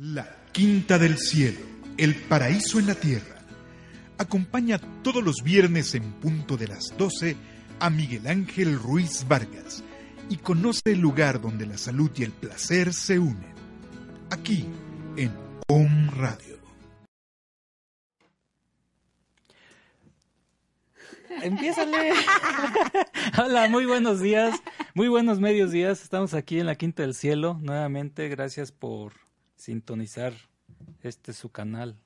La Quinta del Cielo, el paraíso en la tierra. Acompaña todos los viernes en punto de las 12 a Miguel Ángel Ruiz Vargas y conoce el lugar donde la salud y el placer se unen. Aquí, en Om Radio. Empiézale. Hola, muy buenos días, muy buenos medios días. Estamos aquí en la Quinta del Cielo nuevamente. Gracias por sintonizar este su canal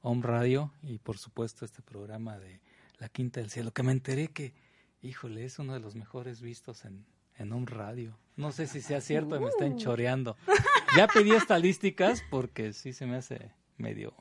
Om Radio y por supuesto este programa de la Quinta del Cielo que me enteré que, híjole, es uno de los mejores vistos en, en Om Radio. No sé si sea cierto, me están choreando. Ya pedí estadísticas porque sí se me hace medio,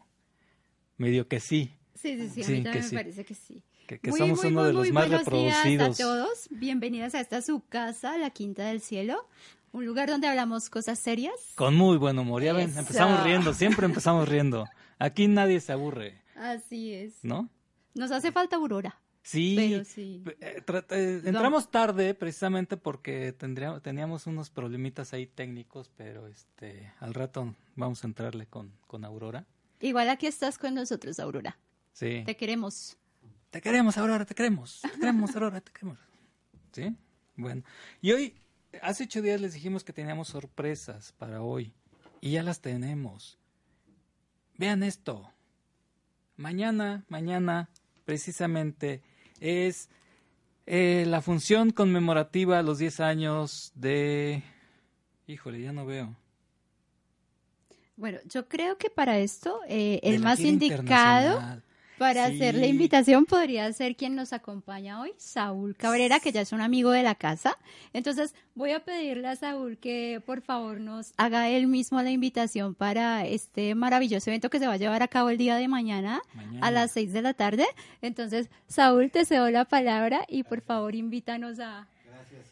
medio que sí. Sí, sí, sí, a mí también me parece que sí. Que, que somos uno de los más reproducidos. Días a todos, bienvenidos a esta su casa, la Quinta del Cielo, un lugar donde hablamos cosas serias. Con muy buen humor, ya ven, empezamos riendo, siempre empezamos riendo. Aquí nadie se aburre. Así es. ¿No? Nos hace falta Aurora. Sí, Pero sí. eh, eh, entramos tarde precisamente porque tendría, teníamos unos problemitas ahí técnicos, pero este al rato vamos a entrarle con, con Aurora. Igual aquí estás con nosotros, Aurora. Sí. Te queremos. Te queremos, Aurora, te queremos. Te queremos, Aurora, te queremos. ¿Sí? Bueno. Y hoy, hace ocho días les dijimos que teníamos sorpresas para hoy. Y ya las tenemos. Vean esto. Mañana, mañana, precisamente, es eh, la función conmemorativa a los 10 años de... Híjole, ya no veo. Bueno, yo creo que para esto eh, el más indicado. Para Sí. hacer la invitación podría ser quien nos acompaña hoy, Saúl Cabrera, que ya es un amigo de la casa. Entonces voy a pedirle a Saúl que por favor nos haga él mismo la invitación para este maravilloso evento que se va a llevar a cabo el día de mañana, Mañana. a las seis de la tarde. Entonces, Saúl, te cedo la palabra y por favor invítanos a,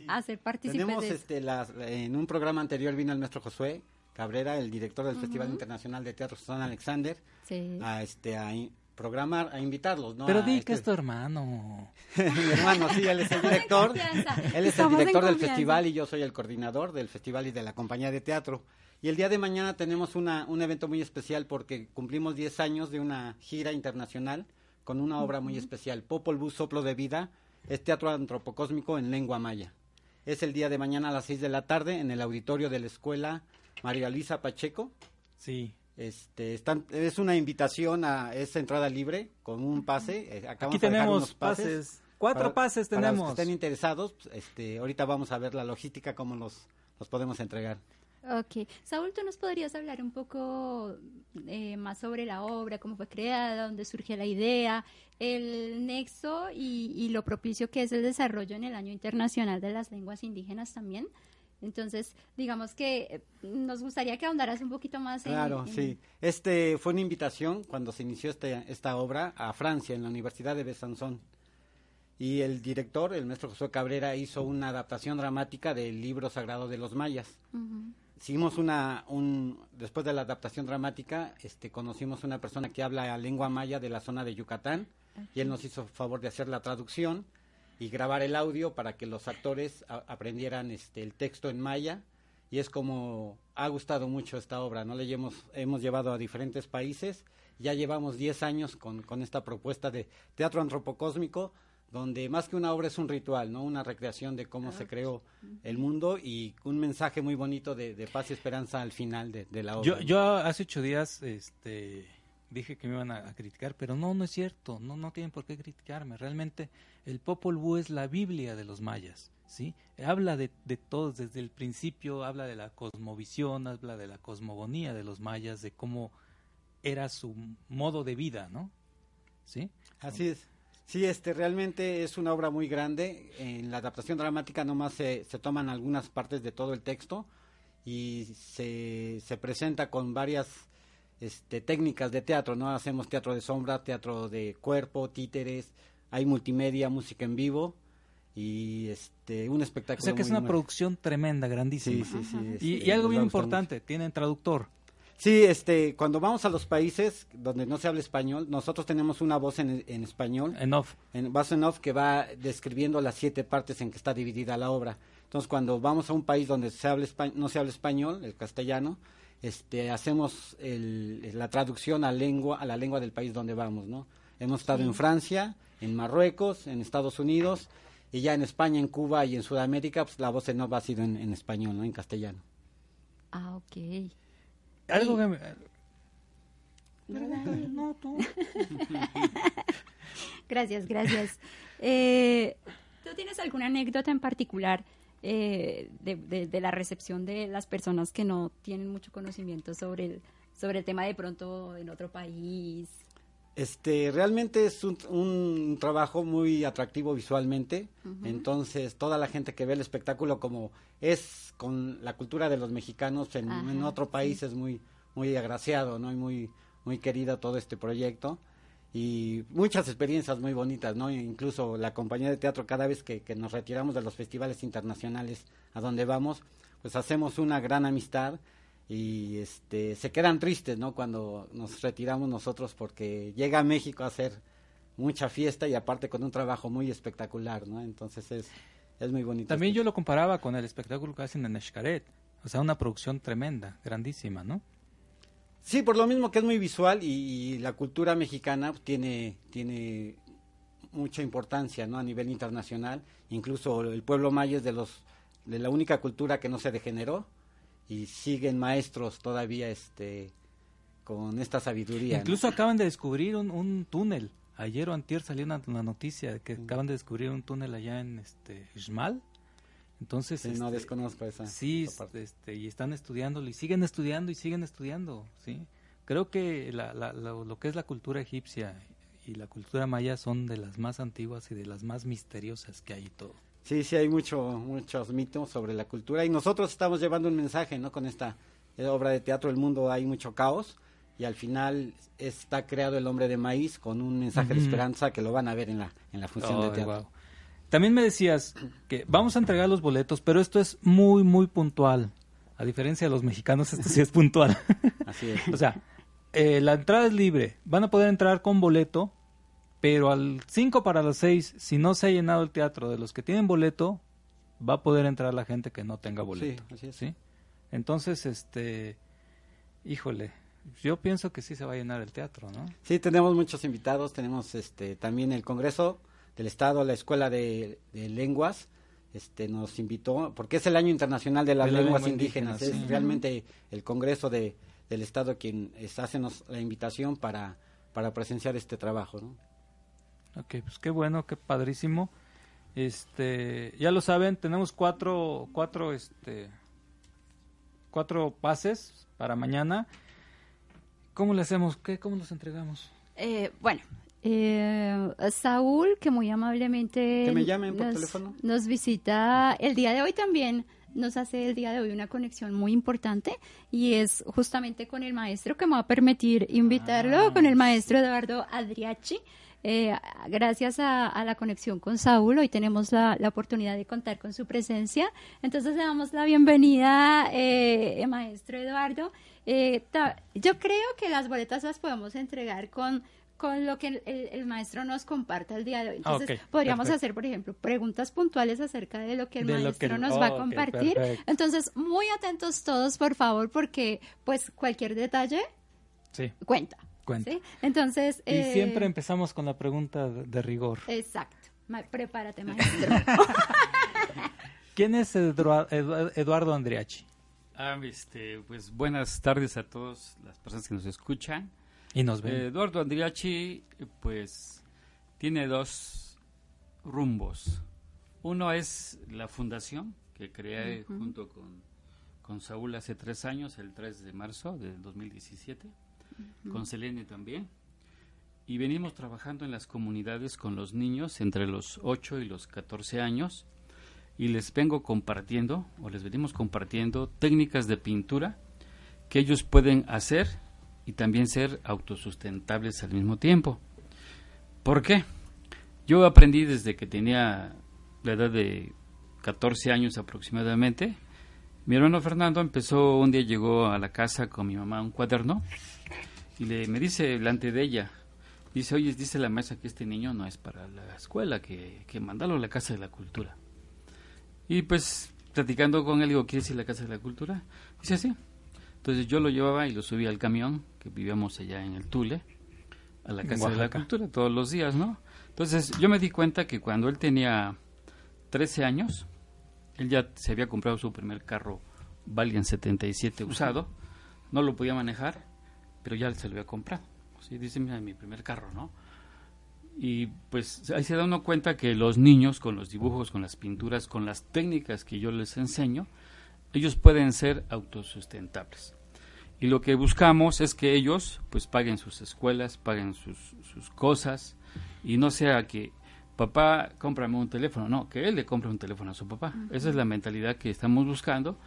a ser partícipes Tenemos de este, las, en un programa anterior vino el maestro Josué Cabrera, el director del Festival Internacional de Teatro Susana Alexander, Sí. a este a programar, a invitarlos, ¿no? Pero di este- que es tu hermano. Mi hermano, sí, él es el director. Él es el Estamos director del festival y yo soy el coordinador del festival y de la compañía de teatro. Y el día de mañana tenemos una, un evento muy especial porque cumplimos 10 años de una gira internacional con una obra muy especial. Popol Vuh, Soplo de Vida, es teatro antropocósmico en lengua maya. Es el día de mañana a las 6 de la tarde en el auditorio de la escuela María Luisa Pacheco. Sí. Este, están, es una invitación a esa entrada libre con un pase. eh, acabamos Aquí de tenemos unos pases. pases. Cuatro Para- pases para los tenemos. que estén interesados, pues, este, ahorita vamos a ver la logística, cómo los, los podemos entregar. Ok. Saúl, ¿tú nos podrías hablar un poco eh, más sobre la obra, cómo fue creada, dónde surgió la idea, el nexo y, y lo propicio que es el desarrollo en el Año Internacional de las Lenguas Indígenas también? Entonces, digamos que eh, nos gustaría que ahondaras un poquito más en... Claro, en- sí. Este fue una invitación cuando se inició este, esta obra a Francia, en la Universidad de Besançon. Y el director, el maestro Josué Cabrera, hizo una adaptación dramática del libro sagrado de los mayas. Ujú. Hicimos una, un, después de la adaptación dramática, este, conocimos una persona que habla lengua maya de la zona de Yucatán y él nos hizo favor de hacer la traducción y grabar el audio para que los actores a- aprendieran este, el texto en maya y es como ha gustado mucho esta obra, ¿no? Le hemos, hemos llevado a diferentes países, ya llevamos 10 años con, con esta propuesta de teatro antropocósmico donde más que una obra es un ritual, ¿no? Una recreación de cómo se creó el mundo y un mensaje muy bonito de, de paz y esperanza al final de, de la obra. Yo, ¿no? yo hace ocho días este, dije que me iban a, criticar, pero no, no es cierto, no, no tienen por qué criticarme. Realmente el Popol Vuh es la Biblia de los mayas, ¿sí? Habla de, de todos, desde el principio habla de la cosmovisión, habla de la cosmogonía de los mayas, de cómo era su modo de vida, ¿no? ¿Sí? Así es. Sí, este realmente es una obra muy grande. En la adaptación dramática nomás se, se toman algunas partes de todo el texto y se, se presenta con varias este, técnicas de teatro, ¿no? Hacemos teatro de sombra, teatro de cuerpo, títeres, hay multimedia, música en vivo y este un O espectáculo. sea que es una nuevo. producción tremenda, Sí, grandísima. sí, sí. Y, este, y algo bien importante, tienen traductor. Sí, este, cuando vamos a los países donde no se habla español, nosotros tenemos una voz en, en español, En off. en voz en off, que va describiendo las siete partes en que está dividida la obra. Entonces, cuando vamos a un país donde se habla no se habla español, el castellano, este, hacemos el, la traducción a, lengua, a la lengua del país donde vamos, ¿no? Hemos estado en Francia, en Marruecos, en Estados Unidos, y ya en España, en Cuba y en Sudamérica, pues la voz de Nova ha sido en, en español, ¿no? En castellano. Ah, ok. Algo que me- No, tú. gracias, gracias. Eh, ¿Tú tienes alguna anécdota en particular eh, de, de- de la recepción de las personas que no tienen mucho conocimiento sobre el, sobre el tema de pronto en otro país? Este, realmente es un, un trabajo muy atractivo visualmente, entonces toda la gente que ve el espectáculo como es con la cultura de los mexicanos en, Ajá, en otro país es muy muy agraciado, ¿no? Y muy muy querido todo este proyecto y muchas experiencias muy bonitas, ¿no? Incluso la compañía de teatro cada vez que, que nos retiramos de los festivales internacionales a donde vamos, pues hacemos una gran amistad y este se quedan tristes no cuando nos retiramos nosotros porque llega a México a hacer mucha fiesta y aparte con un trabajo muy espectacular no entonces es es muy bonito También este- yo lo comparaba con el espectáculo que hacen en Xcaret. O sea, una producción tremenda, grandísima, ¿no? Sí por lo mismo que es muy visual y, y la cultura mexicana pues, tiene tiene mucha importancia no a nivel internacional incluso el pueblo maya es de los de la única cultura que no se degeneró y siguen maestros todavía este con esta sabiduría ¿no? Incluso acaban de descubrir un, un túnel. Ayer o antier salió una, una noticia de que Mm. acaban de descubrir un túnel allá en este Xmal. Entonces, Sí, no este, desconozco esa, sí, esa parte. este, y están estudiándolo y siguen estudiando y siguen estudiando, ¿sí? Creo que la, la- lo, lo que es la cultura egipcia y la cultura maya son de las más antiguas y de las más misteriosas que hay y todo. Sí, sí, hay mucho, muchos mitos sobre la cultura y nosotros estamos llevando un mensaje, ¿no? Con esta eh, obra de teatro, el mundo hay mucho caos y al final está creado el hombre de maíz con un mensaje de esperanza que lo van a ver en la, en la función de teatro. También me decías que vamos a entregar los boletos, pero esto es muy, muy puntual. A diferencia de los mexicanos, esto sí es puntual. Así es. o sea, eh, la entrada es libre. Van a poder entrar con boleto, pero al 5 para las 6, si no se ha llenado el teatro de los que tienen boleto, va a poder entrar la gente que no tenga boleto. Sí, así es. ¿sí? Entonces, este, híjole, yo pienso que sí se va a llenar el teatro, ¿no? Sí, tenemos muchos invitados, tenemos este también el Congreso del Estado, la Escuela de, de Lenguas, este nos invitó, porque es el año internacional de las De la lenguas lengua indígenas, indígena, es realmente el Congreso de, del Estado quien es, hacenos la invitación para, para presenciar este trabajo, ¿no? Ok, pues qué bueno, qué padrísimo. Este, ya lo saben, tenemos cuatro, cuatro, este, cuatro pases para mañana. ¿Cómo le hacemos? ¿Qué? ¿Cómo los entregamos? Eh, bueno, eh, Saúl, que muy amablemente Que me llamen por nos, teléfono. nos visita el día de hoy también, nos hace el día de hoy una conexión muy importante y es justamente con el maestro que me va a permitir invitarlo, Ah, con el maestro Eduardo Adriachi. Eh, gracias a, a la conexión con Saúl, hoy tenemos la, la oportunidad de contar con su presencia. Entonces le damos la bienvenida, eh, maestro Eduardo. Eh, ta- yo creo que las boletas las podemos entregar con, con lo que el, el- el maestro nos comparta el día de hoy. Entonces, Ok, podríamos perfecto. hacer, por ejemplo, preguntas puntuales acerca de lo que el De maestro que nos va a compartir. Entonces, muy atentos todos, por favor, porque pues cualquier detalle Sí, cuenta. cuenta. ¿sí? Entonces, Y eh, siempre empezamos con la pregunta de, de rigor. Exacto. Ma- prepárate, maestro. ¿Quién es Edua- Edu- Eduardo Andriachi? Ah, este, pues buenas tardes a todas las personas que nos escuchan. Y nos ven. Eh, Eduardo Andriachi, pues, tiene dos rumbos. Uno es la fundación que creé junto con, con Saúl hace tres años, el 3 de marzo del 2017, con Selene también. Y venimos trabajando en las comunidades con los niños entre los 8 y los 14 años y les vengo compartiendo o les venimos compartiendo técnicas de pintura que ellos pueden hacer y también ser autosustentables al mismo tiempo. ¿Por qué? Yo aprendí desde que tenía la edad de 14 años aproximadamente. Mi hermano Fernando empezó, un día llegó a la casa con mi mamá un cuaderno y le, me dice delante de ella, dice, oye, dice la maestra que este niño no es para la escuela, que, que mandalo a la Casa de la Cultura. Y pues platicando con él, digo, ¿quieres ir a la Casa de la Cultura? Dice, sí. Entonces yo lo llevaba y lo subía al camión, que vivíamos allá en el Tule, a la Casa de la Cultura todos los días, ¿no? Entonces yo me di cuenta que cuando él tenía 13 años, él ya se había comprado su primer carro Valiant 77 usado, no lo podía manejar, pero ya se lo había comprado. Sí, dice, mira, mi primer carro, ¿no? Y pues ahí se da uno cuenta que los niños con los dibujos, con las pinturas, con las técnicas que yo les enseño, ellos pueden ser autosustentables. Y lo que buscamos es que ellos pues paguen sus escuelas, paguen sus, sus cosas y no sea que papá cómprame un teléfono, no, que él le compre un teléfono a su papá. Esa es la mentalidad que estamos buscando,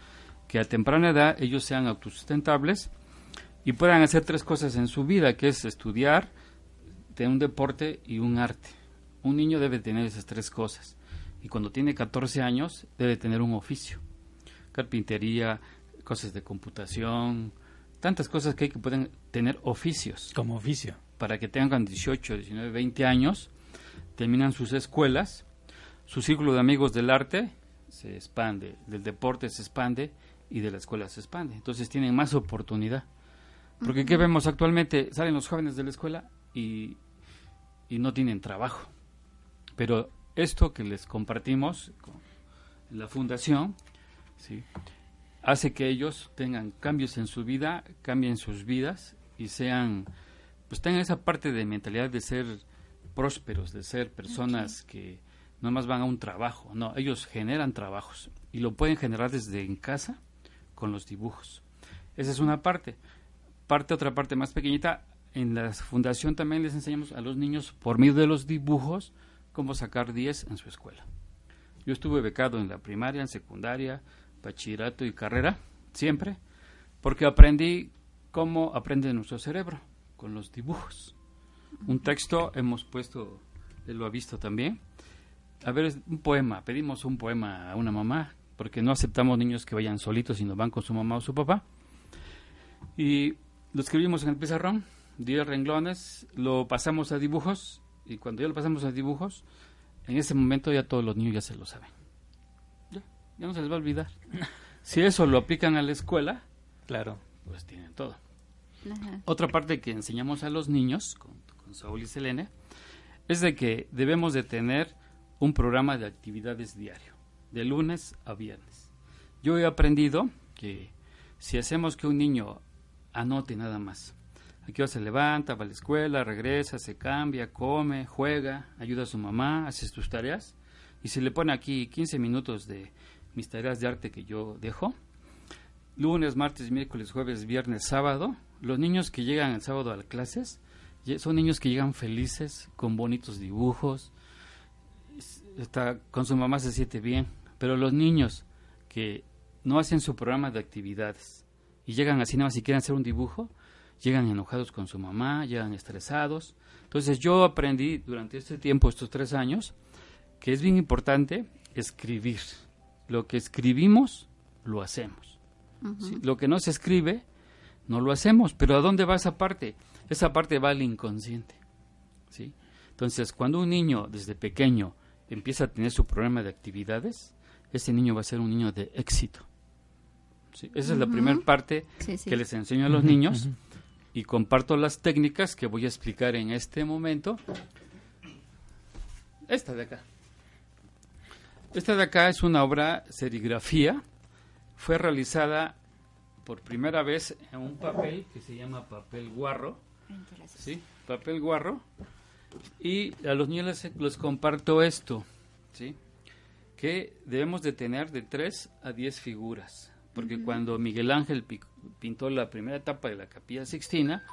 que a temprana edad ellos sean autosustentables y puedan hacer tres cosas en su vida, que es estudiar, tener un deporte y un arte. Un niño debe tener esas tres cosas. Y cuando tiene 14 años debe tener un oficio. Carpintería, cosas de computación, tantas cosas que hay que pueden tener oficios. Como oficio. Para que tengan 18, 19, 20 años, terminan sus escuelas, su círculo de amigos del arte se expande, del deporte se expande y de la escuela se expande. Entonces tienen más oportunidad. Porque ¿qué vemos actualmente? Salen los jóvenes de la escuela y, y no tienen trabajo. Pero esto que les compartimos en la fundación, ¿sí? hace que ellos tengan cambios en su vida, cambien sus vidas y sean, pues tengan esa parte de mentalidad de ser prósperos, de ser personas que no más van a un trabajo, no, ellos generan trabajos y lo pueden generar desde en casa con los dibujos. Esa es una parte. Parte, otra parte más pequeñita, en la fundación también les enseñamos a los niños por medio de los dibujos cómo sacar 10 en su escuela. Yo estuve becado en la primaria, en secundaria, bachillerato y carrera, siempre, porque aprendí cómo aprende nuestro cerebro, con los dibujos. Un texto hemos puesto, él lo ha visto también. A ver, un poema, pedimos un poema a una mamá, porque no aceptamos niños que vayan solitos, sino van con su mamá o su papá. Y lo escribimos en el pizarrón, 10 renglones, lo pasamos a dibujos, y cuando ya lo pasamos a dibujos, en ese momento ya todos los niños ya se lo saben ya no se les va a olvidar. Si eso lo aplican a la escuela, claro, pues tienen todo. Otra parte que enseñamos a los niños, con, Saúl y Selene, es de que debemos de tener un programa de actividades diario, de lunes a viernes. Yo he aprendido que si hacemos que un niño anote nada más, aquí se levanta, va a la escuela, regresa, se cambia, come, juega, ayuda a su mamá, hace sus tareas, y se le pone aquí 15 minutos de mis tareas de arte que yo dejo. Lunes, martes, miércoles, jueves, viernes, sábado. Los niños que llegan el sábado a las clases son niños que llegan felices, con bonitos dibujos. Está, con su mamá se siente bien. Pero los niños que no hacen su programa de actividades y llegan así nada más si quieren hacer un dibujo, llegan enojados con su mamá, llegan estresados. Entonces yo aprendí durante este tiempo, estos tres años, que es bien importante escribir lo que escribimos, lo hacemos. Lo que no se escribe, no lo hacemos. Pero ¿a dónde va esa parte? Esa parte va al inconsciente. ¿sí? Entonces, cuando un niño desde pequeño empieza a tener su programa de actividades, ese niño va a ser un niño de éxito. Esa es la primera parte que les enseño a los niños y comparto las técnicas que voy a explicar en este momento. Esta de acá. Esta de acá es una obra serigrafía. Fue realizada por primera vez en un papel que se llama papel guarro. ¿Sí? Papel guarro. Y a los niños les, comparto esto, ¿sí? Que debemos de tener de 3 a 10 figuras. Porque cuando Miguel Ángel pintó la primera etapa de la capilla sixtina,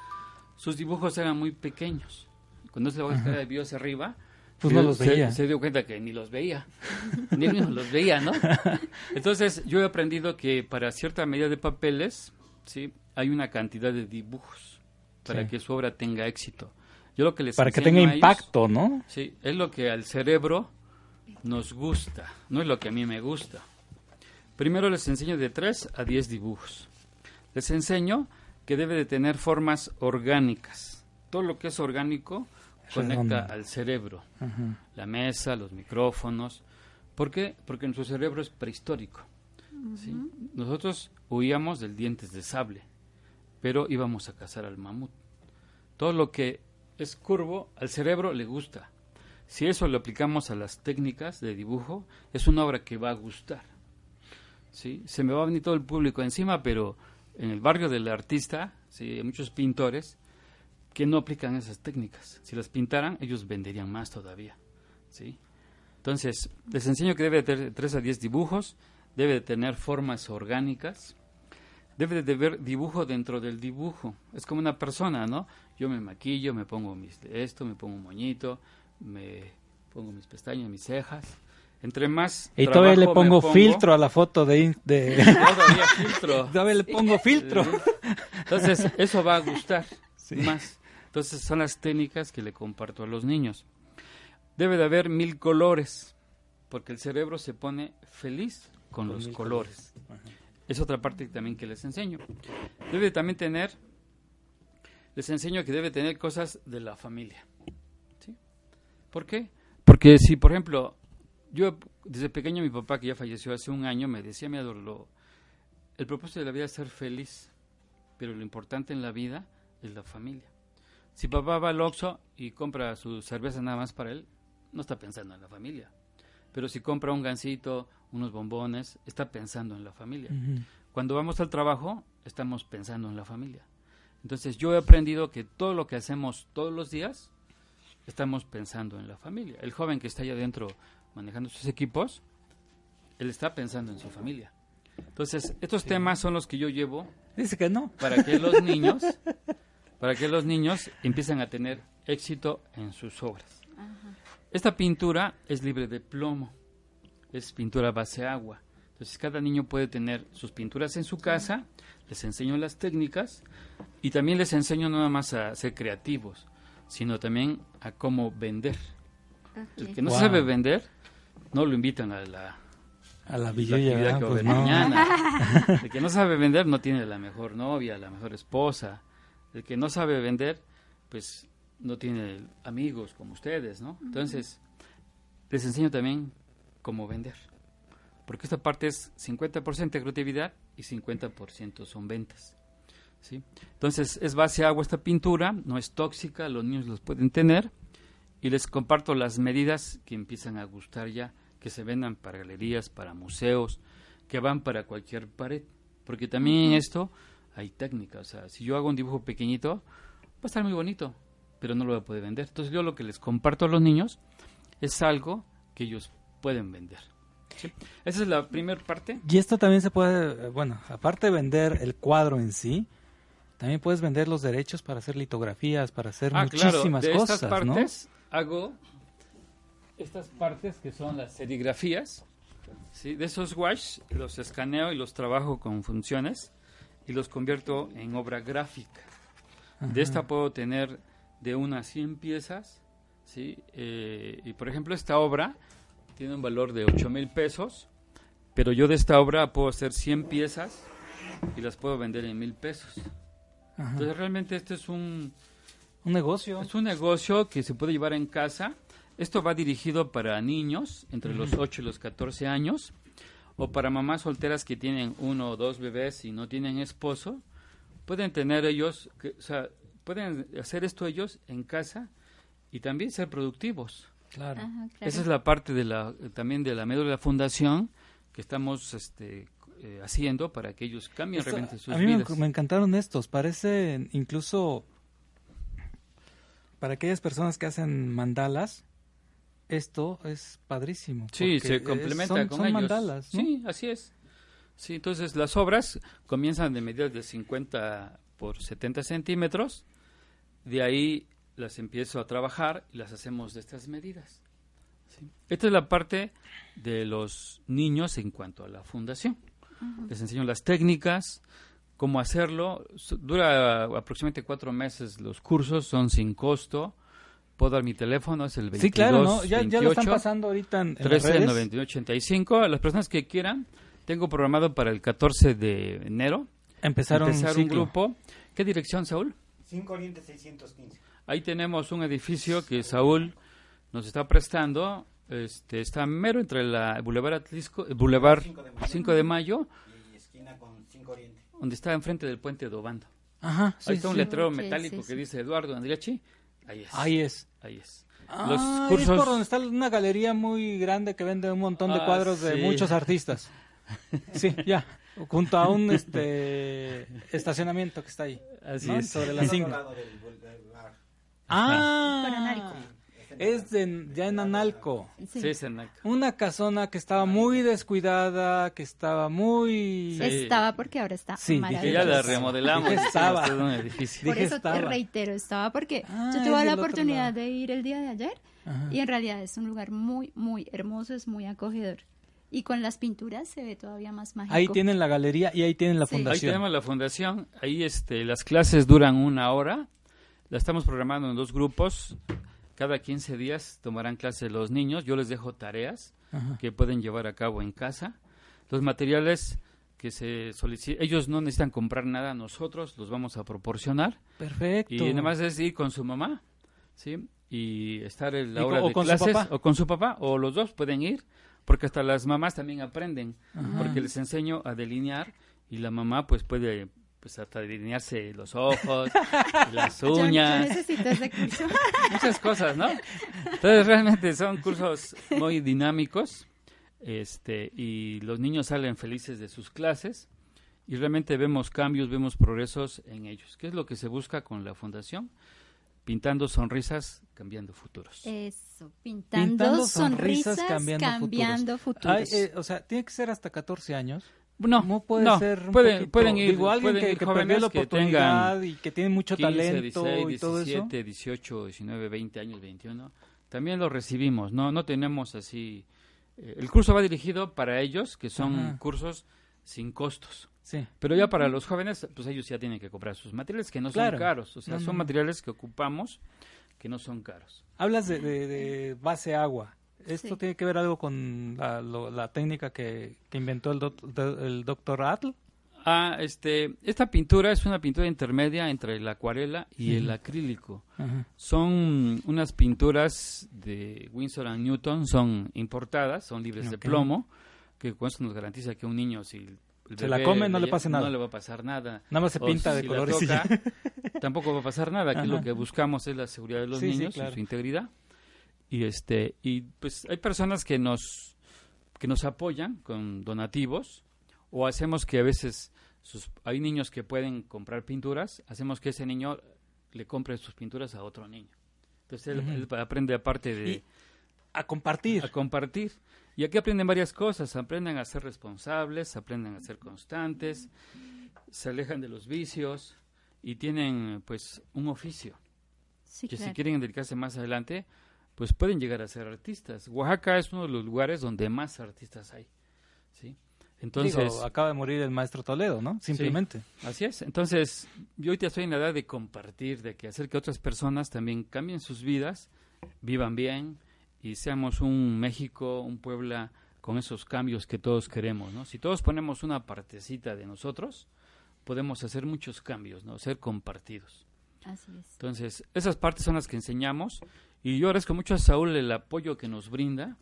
sus dibujos eran muy pequeños. Cuando se va vio hacia arriba, pues no los veía. Se, dio cuenta que ni los veía, ni él los veía, ¿no? Entonces yo he aprendido que para cierta medida de papeles, ¿sí? Hay una cantidad de dibujos para que su obra tenga éxito. Yo lo que les Para que tenga impacto, ¿no? Sí, es lo que al cerebro nos gusta, no es lo que a mí me gusta. Primero les enseño de 3 a 10 dibujos. Les enseño que debe de tener formas orgánicas. Todo lo que es orgánico conecta al cerebro, la mesa, los micrófonos. ¿Por qué? Porque nuestro cerebro es prehistórico. Nosotros huíamos del dientes de sable. pero íbamos a cazar al mamut. Todo lo que es curvo al cerebro le gusta. Si eso lo aplicamos a las técnicas de dibujo, es una obra que va a gustar. ¿sí? Se me va a venir todo el público encima, pero en el barrio del artista, ¿sí? hay muchos pintores que no aplican esas técnicas. Si las pintaran, ellos venderían más todavía. ¿sí? Entonces, les enseño que debe tener 3 a 10 dibujos, debe de tener formas orgánicas, debe de ver dibujo dentro del dibujo. Es como una persona, ¿no? Yo me maquillo, me pongo mis, esto, me pongo un moñito, me pongo mis pestañas, mis cejas. Entre más. Y todavía le pongo, filtro a la foto de. de... Todavía filtro. todavía le pongo filtro. Entonces, eso va a gustar más. Entonces, son las técnicas que le comparto a los niños. Debe de haber mil colores, porque el cerebro se pone feliz con, los colores. Es otra parte también que les enseño. Debe también tener, les enseño que debe tener cosas de la familia. ¿sí? ¿Por qué? Porque si, por ejemplo, yo desde pequeño mi papá, que ya falleció hace un año, me decía, mi adoro, el propósito de la vida es ser feliz, pero lo importante en la vida es la familia. Si papá va al Oxxo y compra su cerveza nada más para él, no está pensando en la familia. Pero si compra un gansito, unos bombones, está pensando en la familia. Cuando vamos al trabajo, estamos pensando en la familia. Entonces yo he aprendido que todo lo que hacemos todos los días, estamos pensando en la familia. El joven que está allá adentro manejando sus equipos, él está pensando en su familia. Entonces, estos temas son los que yo llevo. Dice que no. Para que los niños, para que los niños empiecen a tener éxito en sus obras. Esta pintura es libre de plomo es pintura base agua. Entonces cada niño puede tener sus pinturas en su casa, les enseño las técnicas y también les enseño no nada más a ser creativos, sino también a cómo vender. El que no sabe vender, no lo invitan a la, a la que pues mañana. El que no sabe vender no tiene la mejor novia, la mejor esposa. El que no sabe vender, pues no tiene amigos como ustedes, ¿no? Entonces, les enseño también cómo vender. Porque esta parte es 50% creatividad y 50% son ventas. ¿sí? Entonces es base agua esta pintura, no es tóxica, los niños los pueden tener y les comparto las medidas que empiezan a gustar ya, que se vendan para galerías, para museos, que van para cualquier pared. Porque también esto hay técnica, o sea, si yo hago un dibujo pequeñito, va a estar muy bonito, pero no lo voy a poder vender. Entonces yo lo que les comparto a los niños es algo que ellos pueden vender. Esa es la primera parte. Y esto también se puede, bueno, aparte de vender el cuadro en sí, también puedes vender los derechos para hacer litografías, para hacer ah, muchísimas de cosas. Estas partes hago estas partes que son las serigrafías. ¿sí? De esos wash los escaneo y los trabajo con funciones y los convierto en obra gráfica. De esta puedo tener de unas 100 piezas. ¿sí? Eh, y por ejemplo, esta obra tiene un valor de 8 mil pesos, pero yo de esta obra puedo hacer 100 piezas y las puedo vender en mil pesos. Entonces realmente este es un, un negocio. Es un negocio que se puede llevar en casa. Esto va dirigido para niños entre los 8 y los 14 años o para mamás solteras que tienen uno o dos bebés y no tienen esposo. Pueden tener ellos, o sea, pueden hacer esto ellos en casa y también ser productivos. Claro. Esa es la parte de la, también de la médula de la fundación que estamos este, eh, haciendo para que ellos cambien realmente sus. A mí me, encantaron estos, parece incluso para aquellas personas que hacen mandalas, esto es padrísimo. Sí, se complementa con son mandalas. Sí, así es. Sí, entonces las obras comienzan de medidas de 50 por 70 centímetros, de ahí las empiezo a trabajar y las hacemos de estas medidas. Esta es la parte de los niños en cuanto a la fundación. Les enseño las técnicas, cómo hacerlo. Dura aproximadamente cuatro meses los cursos, son sin costo. Puedo dar mi teléfono, es el 22 Sí, claro, ya, ya, lo están pasando ahorita en, 13 Las personas que quieran, tengo programado para el 14 de enero. Empezaron empezar un, un grupo. ¿Qué dirección, Saúl? 5 Oriente 615. Ahí tenemos un edificio que Saúl nos está prestando. Este, está mero entre la Boulevard Atlisco, el Boulevard 5 de Mayo, y esquina con 5 Oriente. donde está enfrente del puente de Obando. Ajá, sí, Ahí está un sí. letrero Ok, metálico sí, que sí. dice Eduardo Andriachi. Ahí es. Ahí es. Ahí es. Ah, es por donde está una galería muy grande que vende un montón de Ah, cuadros de muchos artistas. Sí, ya. Junto a un este estacionamiento que está ahí. Así ¿no? es. Sobre la cinco. Ah, Paranalco. Es de, ya en Analco. Sí. Sí, Senaca. Una casona que estaba muy descuidada, que estaba muy... Sí. Estaba porque ahora está Sí, dije, ya la remodelamos. Dije, estaba. Por Dije eso estaba. te reitero, estaba porque Ah, yo es tuve la oportunidad de ir el día de ayer Ajá. y en realidad es un lugar muy, muy hermoso, es muy acogedor. Y con las pinturas se ve todavía más mágico. Ahí tienen la galería y ahí tienen la Sí. Ahí fundación. tenemos la fundación. Ahí este, las clases duran una hora. La estamos programando en dos grupos. Cada 15 días tomarán clase los niños. Yo les dejo tareas Ajá. que pueden llevar a cabo en casa. Los materiales que se solicitan, ellos no necesitan comprar nada, nosotros los vamos a proporcionar. Perfecto. Y nada más es ir con su mamá, ¿sí? Y estar en la ¿Y hora de con su clases o con su papá, o los dos pueden ir, porque hasta las mamás también aprenden, Ajá. porque les enseño a delinear y la mamá pues puede pues hasta delinearse los ojos, las uñas, necesito ese curso. muchas cosas, ¿no? Entonces realmente son cursos muy dinámicos, este, y los niños salen felices de sus clases y realmente vemos cambios, vemos progresos en ellos. ¿Qué es lo que se busca con la fundación? Pintando sonrisas, cambiando futuros. Eso, pintando, Pintando sonrisas, sonrisas, cambiando, cambiando futuros. Ay, eh, o sea, tiene que ser hasta 14 años. No, No puede no, ser un pueden, poquito- pueden ir, digo, alguien pueden que, ir que jóvenes la que oportunidad tengan y que tiene mucho 15, talento 16, y todo eso. 17, 18, 19, 20 años, 21. También lo recibimos, no no tenemos así eh, el curso va dirigido para ellos que son Ajá. cursos sin costos. Sí. Pero ya para los jóvenes, pues ellos ya tienen que comprar sus materiales que no Claro. son caros, o sea, No, son materiales que ocupamos que no son caros. Hablas de, de- de base agua. ¿Esto Sí. tiene que ver algo con la, lo- la técnica que, que inventó el, doc- el doctor Atl? Ah, este, esta pintura es una pintura intermedia entre la acuarela y el acrílico. Ajá. Son unas pinturas de Winsor and Newton, son importadas, son libres de plomo, que con eso nos garantiza que un niño si el Se la come, no le pasa nada. No le va a pasar nada. Nada más se O pinta de si la colores y ya. toca, tampoco va a pasar nada. Aquí lo que buscamos es la seguridad de los Sí, sí, niños claro. y su integridad. Y este y pues hay personas que nos que nos apoyan con donativos o hacemos que a veces sus, hay niños que pueden comprar pinturas, hacemos que ese niño le compre sus pinturas a otro niño. Entonces él, aprende aparte de Y a compartir. a compartir. Y aquí aprenden varias cosas, aprenden a ser responsables, aprenden a ser constantes, se alejan de los vicios y tienen pues un oficio. Sí, que si quieren dedicarse más adelante, pues pueden llegar a ser artistas. Oaxaca es uno de los lugares donde más artistas hay. ¿sí? Entonces, Digo, acaba de morir el maestro Toledo, ¿no? Simplemente. Así es. Entonces, yo ahorita estoy en la edad de compartir, de que hacer que otras personas también cambien sus vidas, vivan bien y seamos un México, un Puebla con esos cambios que todos queremos, ¿no? Si todos ponemos una partecita de nosotros, podemos hacer muchos cambios, ¿no? Ser compartidos. Así es. Entonces, esas partes son las que enseñamos y yo agradezco mucho a Saúl el apoyo que nos brinda,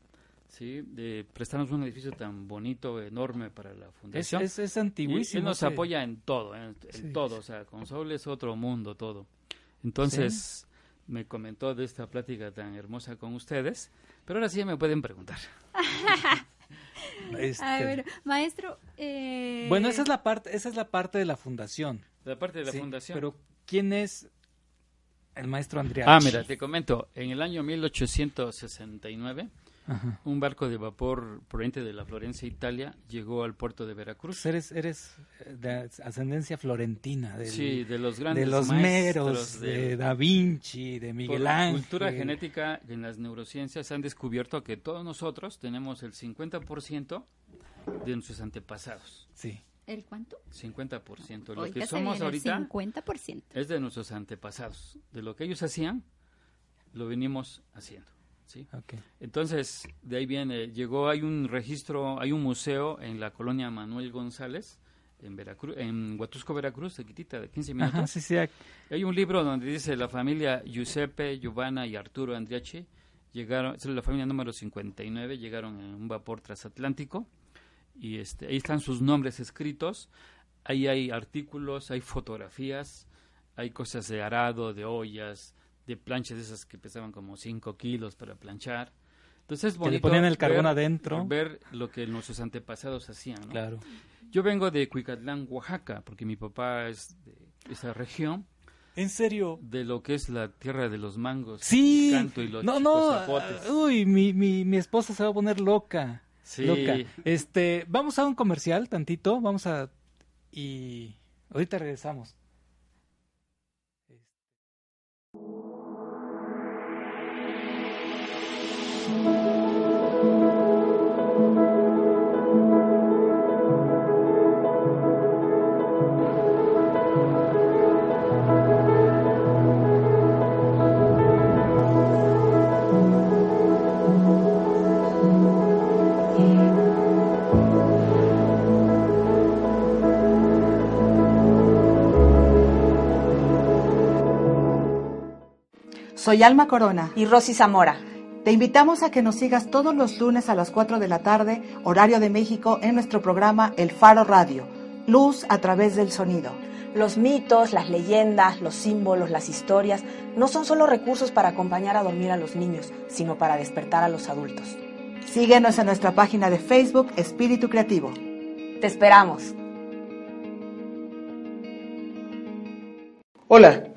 ¿sí? De prestarnos un edificio tan bonito, enorme para la Es, fundación. es, es Y antiguísimo. él nos apoya en todo, en, en Sí. todo, o sea, con Saúl es otro mundo, todo. Entonces, me comentó de esta plática tan hermosa con ustedes, pero ahora sí ya me pueden preguntar. Este, Ay, bueno, maestro. eh, Bueno, esa es la parte, esa es la parte de la fundación. La parte de la Sí, fundación. Pero ¿quién es el maestro Andrea? ah, mira, te comento, en el año 1869, Ajá. un barco de vapor proveniente de la Florencia, Italia, llegó al puerto de Veracruz. Pues eres, eres eh, de ascendencia florentina, del- sí, de los grandes de los maestros meros, del- de Da Vinci, de Por Miguel la Ángel. cultura genética en las neurociencias han descubierto que todos nosotros tenemos el 50% de nuestros antepasados. Sí. ¿El cuánto? 50%. Lo Oiga, que somos ahorita 50%. es de nuestros antepasados. De lo que ellos hacían, lo venimos haciendo. ¿sí? ok. Entonces, de ahí viene, llegó, hay un registro, hay un museo en la colonia Manuel González, en Veracruz, en Huatusco, Veracruz, cerquitita de 15 minutos. Ajá, sí, sí. Hay un libro donde dice la familia Giuseppe, Giovanna y Arturo Andriachi llegaron, es la familia número 59, llegaron en un vapor transatlántico y este, ahí están sus nombres escritos. ahí hay artículos, hay fotografías, hay cosas de arado, de ollas, de planchas esas que pesaban como 5 kilos para planchar. Entonces es bonito que le ponían el carbón adentro. Ver lo que nuestros antepasados hacían. Claro. Yo vengo de Cuicatlán, Oaxaca, porque mi papá es de esa región. ¿En serio? De lo que es la tierra de los mangos. Sí. Canto y los no, no. Uy, mi, mi, mi esposa se va a poner loca. Sí. Loca. Este, vamos a un comercial tantito, vamos a y ahorita regresamos. Soy Alma Corona y Rosy Zamora. Te invitamos a que nos sigas todos los lunes a las 4 de la tarde, horario de México, en nuestro programa El Faro Radio, Luz a través del sonido. Los mitos, las leyendas, los símbolos, las historias no son solo recursos para acompañar a dormir a los niños, sino para despertar a los adultos. Síguenos en nuestra página de Facebook Espíritu Creativo. Te esperamos. Hola.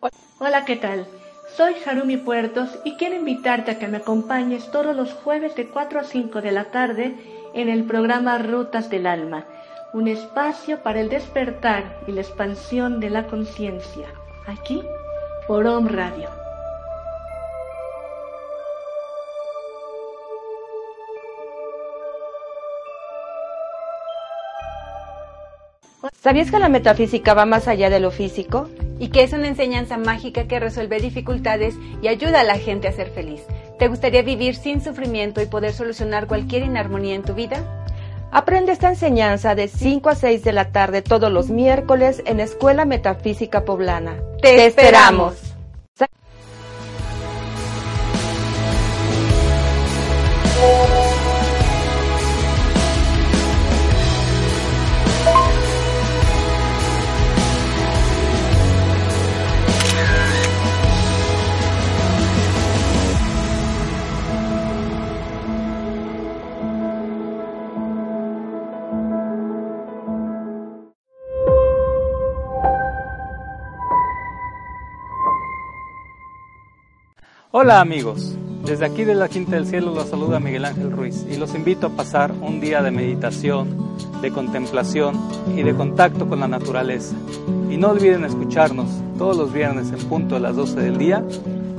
Hola, ¿qué tal? Soy Harumi Puertos y quiero invitarte a que me acompañes todos los jueves de 4 a 5 de la tarde en el programa Rutas del Alma, un espacio para el despertar y la expansión de la conciencia, aquí por Om Radio. ¿Sabías que la metafísica va más allá de lo físico? Y que es una enseñanza mágica que resuelve dificultades y ayuda a la gente a ser feliz. ¿Te gustaría vivir sin sufrimiento y poder solucionar cualquier inarmonía en tu vida? Aprende esta enseñanza de 5 a 6 de la tarde todos los miércoles en Escuela Metafísica Poblana. ¡Te, esperamos! Hola amigos, desde aquí de la Quinta del Cielo los saluda Miguel Ángel Ruiz y los invito a pasar un día de meditación, de contemplación y de contacto con la naturaleza. Y no olviden escucharnos todos los viernes en punto a las 12 del día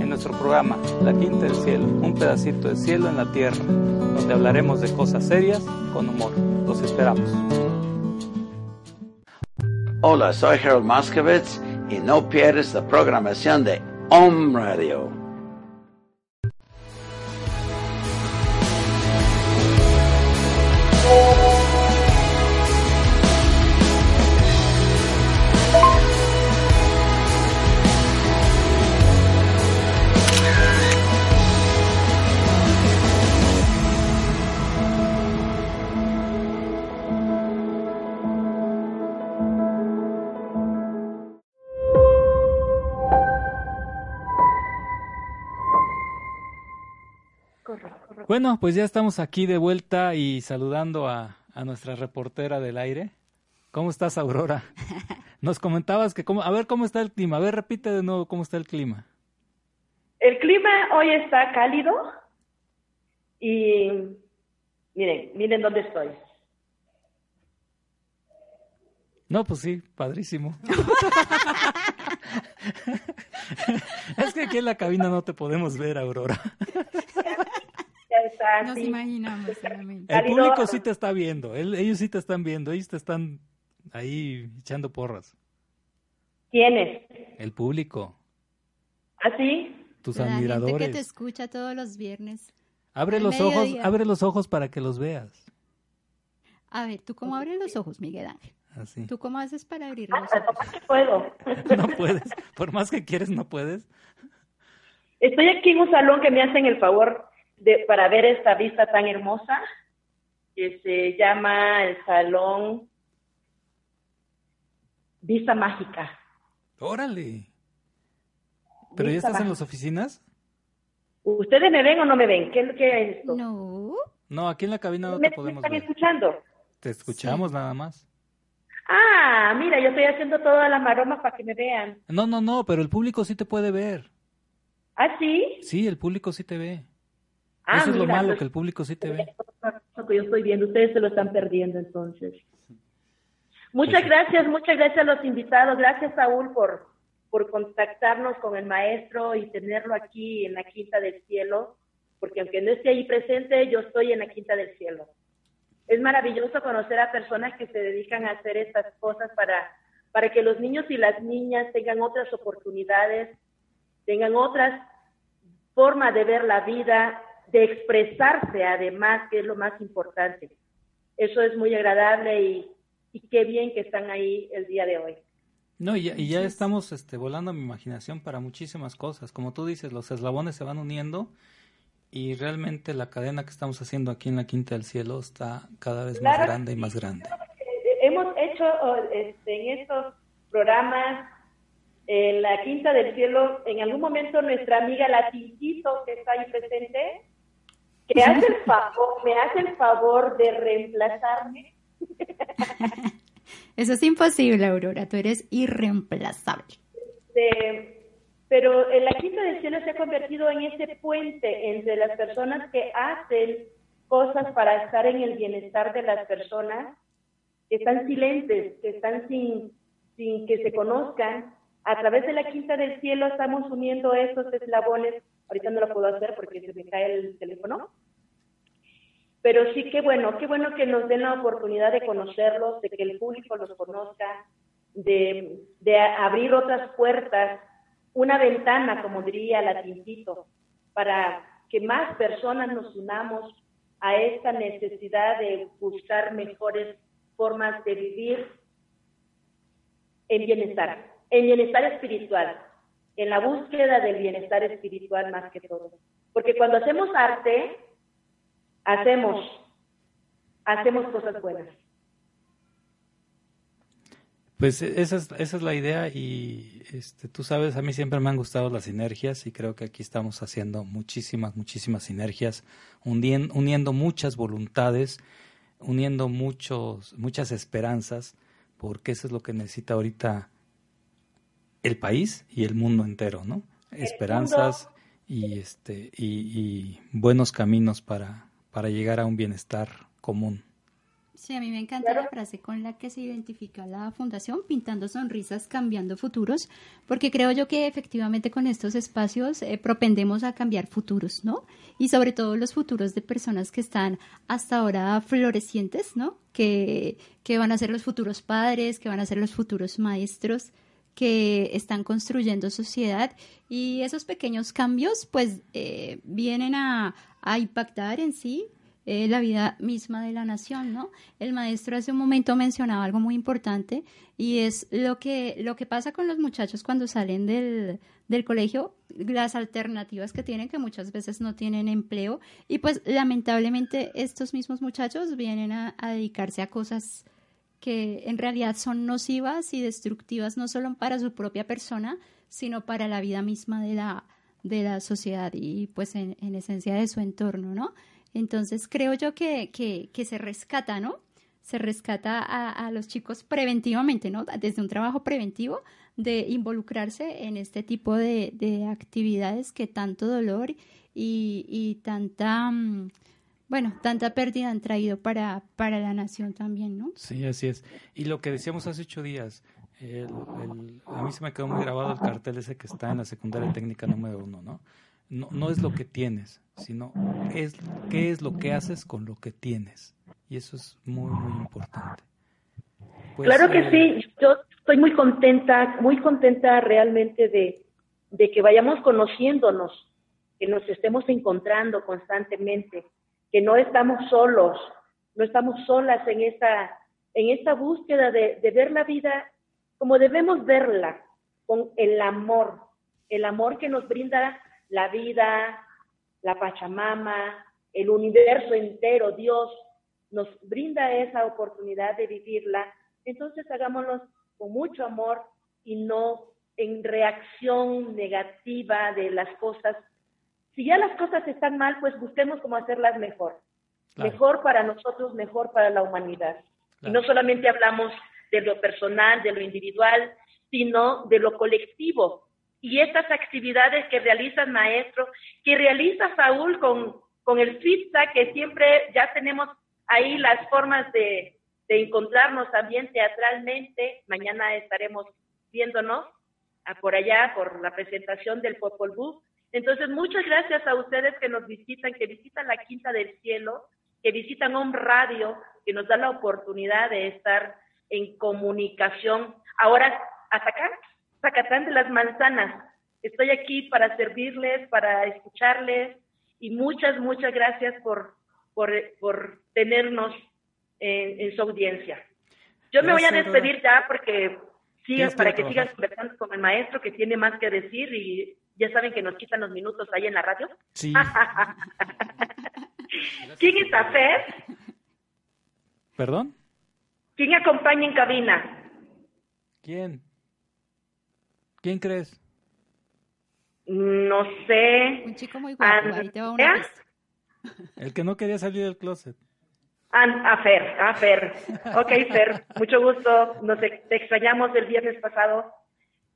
en nuestro programa La Quinta del Cielo, un pedacito de cielo en la tierra, donde hablaremos de cosas serias con humor. Los esperamos. Hola, soy Harold Moskowitz y no pierdes la programación de Om Radio. Bueno, pues ya estamos aquí de vuelta y saludando a, nuestra reportera del aire. ¿Cómo estás, Aurora? Nos comentabas que, cómo, a ver cómo está el clima. A ver, repite de nuevo cómo está el clima. El clima hoy está cálido y miren, miren dónde estoy. No, pues sí, padrísimo. es que aquí en la cabina no te podemos ver, Aurora. Nos imaginamos. El público sí te está viendo, ellos sí te están viendo, ellos te están ahí echando porras. ¿Quiénes? El público. ¿Ah, sí? Tus La admiradores. gente que te escucha todos los viernes. Abre al los ojos, abre los ojos para que los veas. A ver, ¿tú cómo abres los ojos, Miguel Ángel? Así. ¿Tú cómo haces para abrir los Ah, ojos? puedo. No puedes, por más que quieres, no puedes. Estoy aquí en un salón que me hacen el favor de para ver esta vista tan hermosa, que se llama el Salón Vista Mágica. Órale. ¿Pero ya estás en las oficinas? ¿Ustedes me ven o no me ven? ¿Qué, qué es esto? No. No, aquí en la cabina no ¿Me, te podemos están ver. escuchando? Te escuchamos nada más. Ah, mira, yo estoy haciendo todas las maromas para que me vean. No, no, no, pero el público sí te puede ver. ¿Ah, sí? Sí, el público sí te ve. Ah, Eso es lo mira, malo, pues- que el público sí te ve. Lo que yo estoy viendo, ustedes se lo están perdiendo entonces. Muchas Pues gracias, muchas gracias a los invitados. Gracias, Saúl, por, por contactarnos con el maestro y tenerlo aquí en la Quinta del Cielo, porque aunque no esté ahí presente, yo estoy en la Quinta del Cielo. Es maravilloso conocer a personas que se dedican a hacer estas cosas para, para que los niños y las niñas tengan otras oportunidades, tengan otras formas de ver la vida, de expresarse además, que es lo más importante. Eso es muy agradable y, y qué bien que están ahí el día de hoy. No, y ya, y ya estamos este, volando mi imaginación para muchísimas cosas. Como tú dices, los eslabones se van uniendo y realmente la cadena que estamos haciendo aquí en la Quinta del Cielo está cada vez más grande y más grande. Eh, Hemos hecho oh, este, en estos programas en la Quinta del Cielo, en algún momento nuestra amiga la Tintito, que está ahí presente, que hace el favor, me hace el favor de reemplazarme. Eso es imposible, Aurora. Tú eres irreemplazable. Este, pero en la Quinta del Cielo se ha convertido en ese puente entre las personas que hacen cosas para estar en el bienestar de las personas, que están silentes, que están sin, sin que se conozcan. A través de la Quinta del Cielo estamos uniendo esos eslabones. Ahorita no lo puedo hacer porque se me cae el teléfono. Pero sí, qué bueno, qué bueno que nos den la oportunidad de conocerlos, de que el público los conozca, de, abrir otras puertas, una ventana, como diría la Tintito, para que más personas nos unamos a esta necesidad de buscar mejores formas de vivir en bienestar, en bienestar espiritual, en la búsqueda del bienestar espiritual más que todo. Porque cuando hacemos arte, hacemos, hacemos cosas buenas. Pues esa es, esa es la idea y este, tú sabes, a mí siempre me han gustado las sinergias y creo que aquí estamos haciendo muchísimas, muchísimas sinergias, unien- uniendo muchas voluntades, uniendo muchos, muchas esperanzas, porque eso es lo que necesita ahorita el país y el mundo entero, ¿no? Esperanzas y, este, y, y buenos caminos para, para llegar a un bienestar común. Sí, a mí me encanta la frase con la que se identifica la fundación, pintando sonrisas, cambiando futuros, porque creo yo que efectivamente con estos espacios eh, propendemos a cambiar futuros, ¿no? Y sobre todo los futuros de personas que están hasta ahora florecientes, ¿no? Que, que van a ser los futuros padres, que van a ser los futuros maestros, que están construyendo sociedad y esos pequeños cambios pues eh, vienen a, impactar en sí eh, la vida misma de la nación, ¿no? El maestro hace un momento mencionaba algo muy importante y es lo que, lo que pasa con los muchachos cuando salen del, del colegio, las alternativas que tienen, que muchas veces no tienen empleo y pues lamentablemente estos mismos muchachos vienen a dedicarse a cosas que en realidad son nocivas y destructivas no solo para su propia persona, sino para la vida misma de la, de la sociedad y pues en, en esencia de su entorno, ¿no? Entonces creo yo que, que, que se rescata, ¿no? se rescata a, los chicos preventivamente, ¿no? Desde un trabajo preventivo de involucrarse en este tipo de, de actividades que tanto dolor y, y tanta, mm, bueno, tanta pérdida han traído para, para la nación también, ¿no? Sí, así es. Y lo que decíamos hace ocho días, a mí se me quedó muy grabado el cartel ese que está en la secundaria técnica número uno, ¿no? No, no es lo que tienes, sino es qué es lo que haces con lo que tienes. Y eso es muy, muy importante. Pues, claro que eh, sí, yo estoy muy contenta, muy contenta realmente de, de que vayamos conociéndonos, que nos estemos encontrando constantemente, que no estamos solos, no estamos solas en esta, en esta búsqueda de, de ver la vida como debemos verla, con el amor, el amor que nos brinda la vida, la Pachamama, el universo entero, Dios nos brinda esa oportunidad de vivirla, entonces hagámoslo con mucho amor y no en reacción negativa de las cosas. Si ya las cosas están mal, pues busquemos cómo hacerlas mejor. Mejor para nosotros, mejor para la humanidad. Y no solamente hablamos de lo personal, de lo individual, sino de lo colectivo. Y estas actividades que realiza el maestro, que realiza Saúl con, con el FITSA, que siempre ya tenemos ahí las formas de, de encontrarnos también teatralmente. Mañana estaremos viéndonos por allá por la presentación del Popol Vuh. Entonces, muchas gracias a ustedes que nos visitan, que visitan la Quinta del Cielo, que visitan un radio, que nos da la oportunidad de estar en comunicación. Ahora, hasta acá, Zacatán de las Manzanas. Estoy aquí para servirles, para escucharles y muchas, muchas gracias por, por, por tenernos en, su audiencia. Yo me voy a despedir ya porque sigas para que sigas conversando con el maestro que tiene más que decir y ya saben que nos quitan los minutos ahí en la radio. Sí. ¿Quién es Afer? ¿Perdón? ¿Quién acompaña en cabina? ¿Quién? ¿Quién crees? No sé. Un chico muy guapo, ahí te va una El que no quería salir del closet. a Fer, a Fer. Ok, Fer, mucho gusto. Nos te extrañamos del viernes pasado.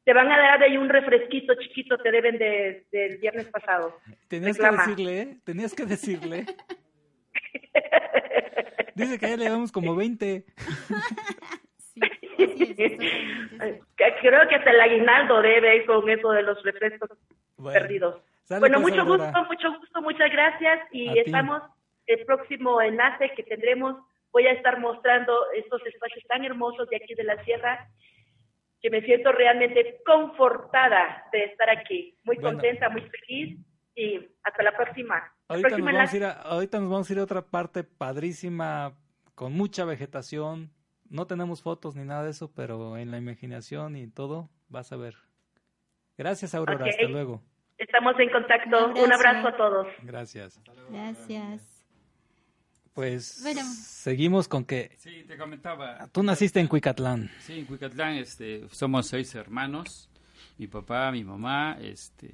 Te van a dar de ahí un refresquito chiquito, te deben de, del viernes pasado. Tenías que decirle, ¿eh? Tenías que decirle. Dice que ya le damos como 20. sí, Creo que hasta el aguinaldo debe con eso de los refrescos perdidos. Bueno, pues, mucho gusto, mucho gusto, muchas gracias y estamos el próximo enlace que tendremos. Voy a estar mostrando estos espacios tan hermosos de aquí de la sierra que me siento realmente confortada de estar aquí. Muy contenta, muy feliz y hasta la próxima. Ahorita nos, vamos a ir a, ahorita nos vamos a ir a otra parte padrísima, con mucha vegetación. No tenemos fotos ni nada de eso, pero en la imaginación y todo vas a ver. Gracias, Aurora. Hasta luego. Estamos en contacto. Un abrazo, a todos. Gracias. Gracias. Pues seguimos con que... Sí, te comentaba. Tú naciste en Cuicatlán. Sí, en Cuicatlán este, somos seis hermanos. Mi papá, mi mamá, este,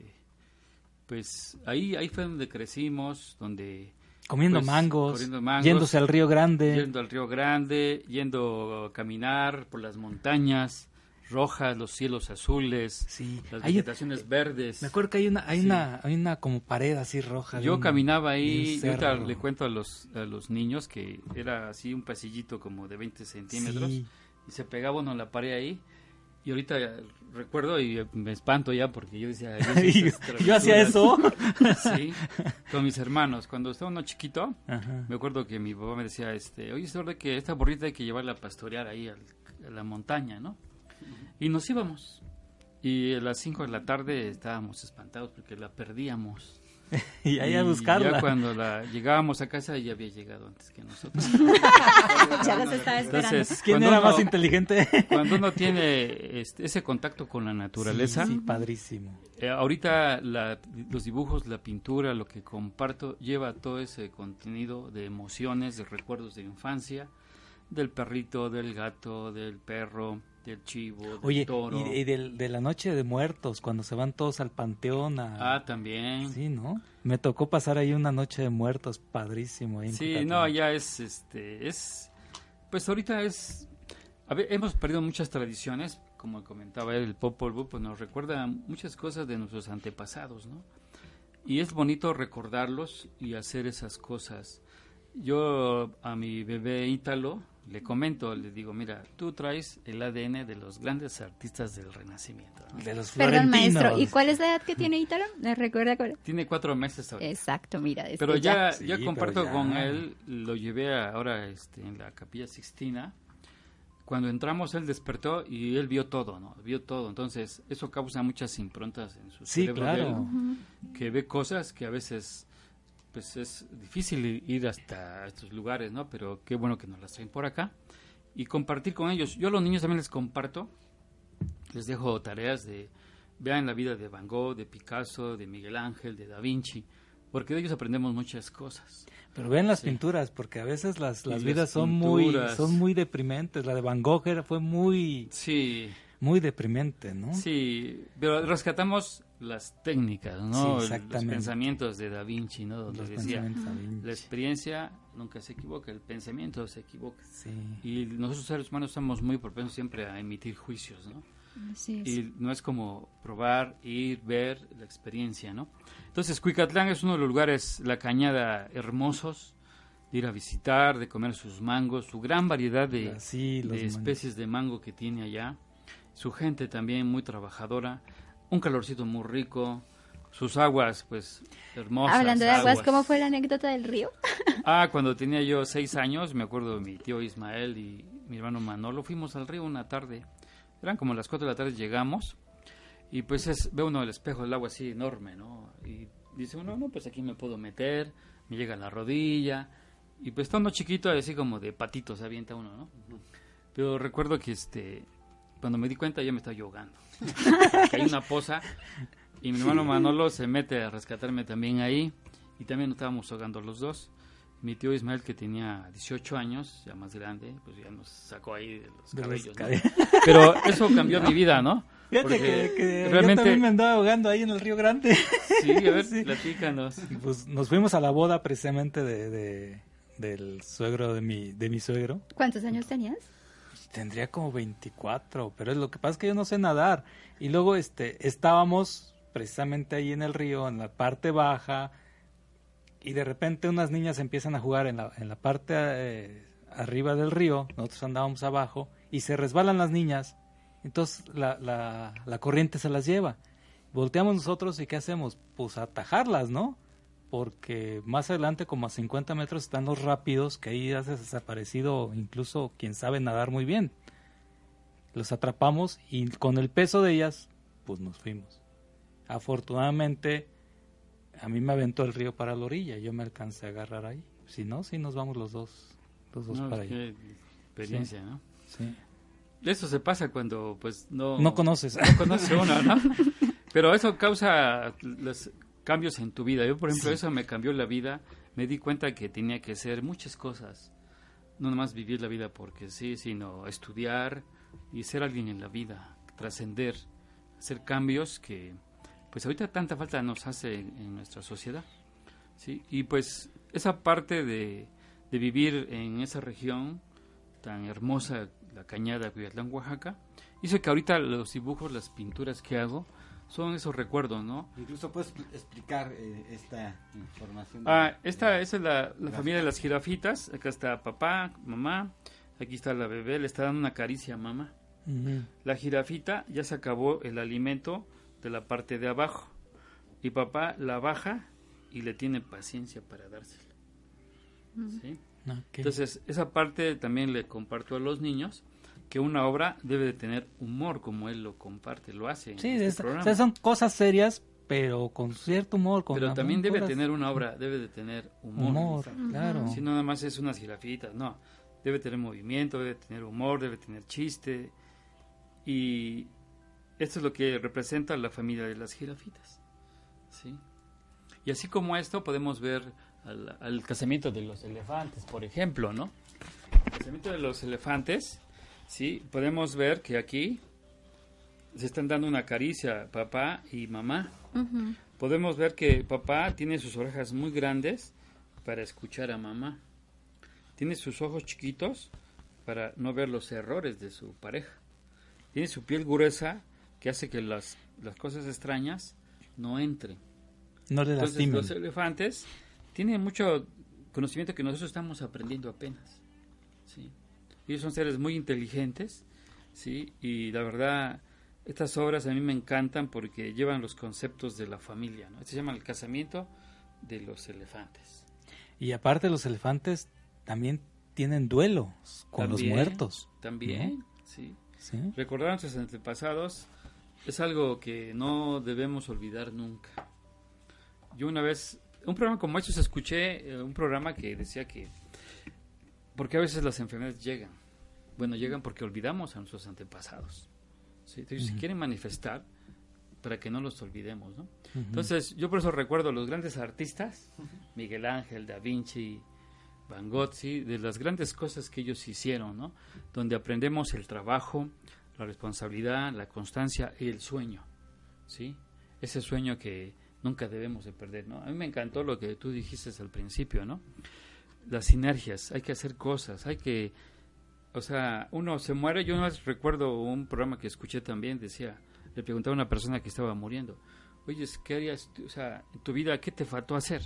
pues ahí, ahí fue donde crecimos, donde... Comiendo, pues, mangos, yéndose al Río Grande. Yendo al Río Grande, yendo a caminar por las montañas rojas, los cielos azules, sí. las vegetaciones verdes. Me acuerdo que hay una, hay una, hay una como pared así roja. Yo caminaba ahí, yo le cuento a los, a los niños que era así un pasillito como de 20 centímetros y se pegaba uno en la pared ahí y ahorita recuerdo y me espanto ya porque yo decía, yo, hacía eso. sí, con mis hermanos. Cuando estaba uno chiquito, me acuerdo que mi papá me decía, este, oye, es que esta burrita hay que llevarla a pastorear ahí a la montaña, ¿no? Y nos íbamos. Y a las 5 de la tarde estábamos espantados porque la perdíamos. y ahí a buscarla. Ya cuando la llegábamos a casa ya había llegado antes que nosotros. ya los estaba esperando. ¿Quién era más inteligente? cuando uno tiene este, ese contacto con la naturaleza. Sí, padrísimo. Eh, ahorita los dibujos, la pintura, lo que comparto, lleva todo ese contenido de emociones, de recuerdos de infancia, del perrito, del gato, del perro, del chivo, del Oye, toro. y, de la noche de muertos, cuando se van todos al panteón a... Ah, también. Sí, ¿no? Me tocó pasar ahí una noche de muertos, padrísimo. sí, no, ya es, este, es, Pues ahorita es... A ver, hemos perdido muchas tradiciones, como comentaba él, el Popol Vuh, pues nos recuerda muchas cosas de nuestros antepasados, ¿no? Y es bonito recordarlos y hacer esas cosas. Yo a mi bebé Ítalo le comento, le digo, mira, tú traes el ADN de los grandes artistas del Renacimiento. ¿no? De los Perdón, maestro. ¿Y cuál es la edad que tiene Ítalo? ¿Me recuerda cuál? Tiene cuatro meses ahora. Exacto, mira. es Pero ya, Sí, ya pero comparto ya. con él, lo llevé ahora este, en la capilla Sixtina. Cuando entramos él despertó y él vio todo, ¿no? Vio todo. Entonces, eso causa muchas improntas en su Sí, cerebro de él, claro. que ve cosas que a veces pues es difícil ir hasta estos lugares, ¿no? Pero qué bueno que nos las traen por acá y compartir con ellos. Yo a los niños también les comparto, les dejo tareas de vean la vida de Van Gogh, de Picasso, de Miguel Ángel, de Da Vinci, porque de ellos aprendemos muchas cosas. Pero ven las Sí. pinturas, porque a veces las, las las vidas son muy, son muy deprimentes. La de Van Gogh era- fue muy, Sí, muy deprimente, ¿no? sí, pero rescatamos las técnicas, ¿no? Sí, Los pensamientos de Da Vinci, ¿no? Donde Los decía, Da Vinci. la experiencia nunca se equivoca, el pensamiento se equivoca. Sí. Y nosotros seres humanos somos muy propensos siempre a emitir juicios, ¿no? Así es. Y no es como probar, ir, ver la experiencia, ¿no? Entonces, Cuicatlán es uno de los lugares, la cañada, hermosos, de ir a visitar, de comer sus mangos, su gran variedad de, Sí, especies de mango que tiene allá. Su gente también muy trabajadora, un calorcito muy rico, sus aguas, pues, hermosas. Hablando de aguas, ¿cómo fue la anécdota del río? Ah, cuando tenía yo seis años, me acuerdo de mi tío Ismael y mi hermano Manolo, fuimos al río una tarde. Eran como las cuatro de la tarde, llegamos y pues es, ve uno el espejo del agua así enorme, ¿no? Y dice uno, no, pues aquí me puedo meter, me llega a la rodilla. Y pues estando chiquito, así como de patito se avienta uno, ¿no? Pero recuerdo que este, cuando me di cuenta ya me estaba yo ahogando. En una poza y mi hermano Manolo se mete a rescatarme también ahí y también nos estábamos ahogando los dos. Mi tío Ismael, que tenía 18 años, ya más grande, pues ya nos sacó ahí de los De los cabellos. ¿no? Pero eso cambió mi vida, ¿no? Fíjate que, que yo realmente... también me andaba ahogando ahí en el Río Grande. Sí, a ver, platícanos. Y pues nos fuimos a la boda precisamente de, de- del suegro de mi, de mi suegro. ¿Cuántos años tenías? Tendría como 24, pero lo que pasa es que yo no sé nadar. Y luego este estábamos precisamente ahí en el río, en la parte baja, y de repente unas niñas empiezan a jugar en la, en la parte eh, arriba del río, nosotros andábamos abajo, y se resbalan las niñas, entonces la, la, la corriente se las lleva. Volteamos nosotros y ¿qué hacemos? Pues atajarlas, ¿no? Porque más adelante, como a 50 metros, están los rápidos, que ahí has desaparecido incluso quien sabe nadar muy bien. Los atrapamos y con el peso de ellas, pues nos fuimos. Afortunadamente, a mí me aventó el río para la orilla, yo me alcancé a agarrar ahí. Si no, sí nos vamos los dos, los dos No, para allá. experiencia, Sí. ¿no? Sí. Eso se pasa cuando pues no... No conoces. No conoce uno, ¿no? Pero eso causa cambios en tu vida. Yo, por ejemplo, Sí. eso me cambió la vida. Me di cuenta que tenía que hacer muchas cosas. No nomás vivir la vida porque sí, sino estudiar y ser alguien en la vida, trascender, hacer cambios que pues ahorita tanta falta nos hace en, en nuestra sociedad. ¿sí? Y pues esa parte de, de vivir en esa región tan hermosa, la cañada Cuyatlán, Oaxaca, hizo que ahorita los dibujos, las pinturas que hago, son esos recuerdos, ¿no? Incluso puedes pl- explicar eh, esta información. de- Ah, esta de- esa es la, la familia de las jirafitas. Acá está papá, mamá. Aquí está la bebé, le está dando una caricia a mamá. Ujú. La jirafita ya se acabó el alimento de la parte de abajo. Y papá la baja y le tiene paciencia para dársela. ¿sí? Ok. Entonces, esa parte también le comparto a los niños que una obra debe de tener humor como él lo comparte, lo hace. en Sí, este es- programa. o sea, son cosas serias, pero con cierto humor. Con Pero también debe tener una obra, debe de tener humor. Humor, claro. Si no nada más es unas jirafitas, no. Debe tener movimiento, debe tener humor, debe tener chiste. Y esto es lo que representa la familia de las jirafitas. ¿sí? Y así como esto podemos ver al, al casamiento de los elefantes, por ejemplo, ¿no? El casamiento de los elefantes, sí, podemos ver que aquí se están dando una caricia papá y mamá. Podemos ver que papá tiene sus orejas muy grandes para escuchar a mamá. Tiene sus ojos chiquitos para no ver los errores de su pareja. Tiene su piel gruesa que hace que las, las cosas extrañas no entren. No le Entonces, lastimen. los elefantes tienen mucho conocimiento que nosotros estamos aprendiendo apenas. ¿sí? Ellos son seres muy inteligentes, ¿sí? y la verdad, estas obras a mí me encantan porque llevan los conceptos de la familia. ¿no? Este se llama el casamiento de los elefantes. Y aparte los elefantes también tienen duelo con los muertos. También, ¿no? sí. Sí. Recordar a nuestros antepasados es algo que no debemos olvidar nunca. Yo una vez, un programa como estos, escuché eh, un programa que decía que, porque a veces las enfermedades llegan. Bueno, llegan porque olvidamos a nuestros antepasados. ¿sí? Entonces, quieren manifestar, para que no los olvidemos. Entonces, yo por eso recuerdo a los grandes artistas, Miguel Ángel, Da Vinci, Van Gogh, ¿sí? de las grandes cosas que ellos hicieron, ¿no? Donde aprendemos el trabajo, la responsabilidad, la constancia y el sueño, ¿sí? Ese sueño que nunca debemos de perder, ¿no? A mí me encantó lo que tú dijiste al principio, ¿no? Las sinergias, hay que hacer cosas, hay que, o sea, uno se muere, yo vez recuerdo un programa que escuché también, decía, le preguntaba a una persona que estaba muriendo, oye, ¿qué harías, o sea, en tu vida, qué te faltó hacer?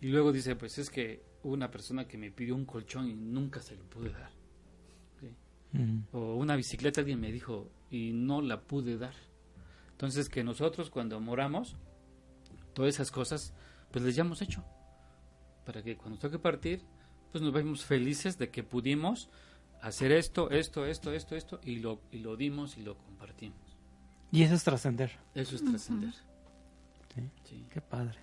Y luego dice, pues es que hubo una persona que me pidió un colchón y nunca se lo pude dar. O una bicicleta alguien me dijo y no la pude dar. Entonces que nosotros cuando moramos, todas esas cosas, pues les ya hemos hecho. Para que cuando toque partir, pues nos vemos felices de que pudimos hacer esto, esto, esto, esto, esto, y lo, y lo dimos y lo compartimos. Y eso es trascender. Eso es trascender. Sí. Sí. Qué padre.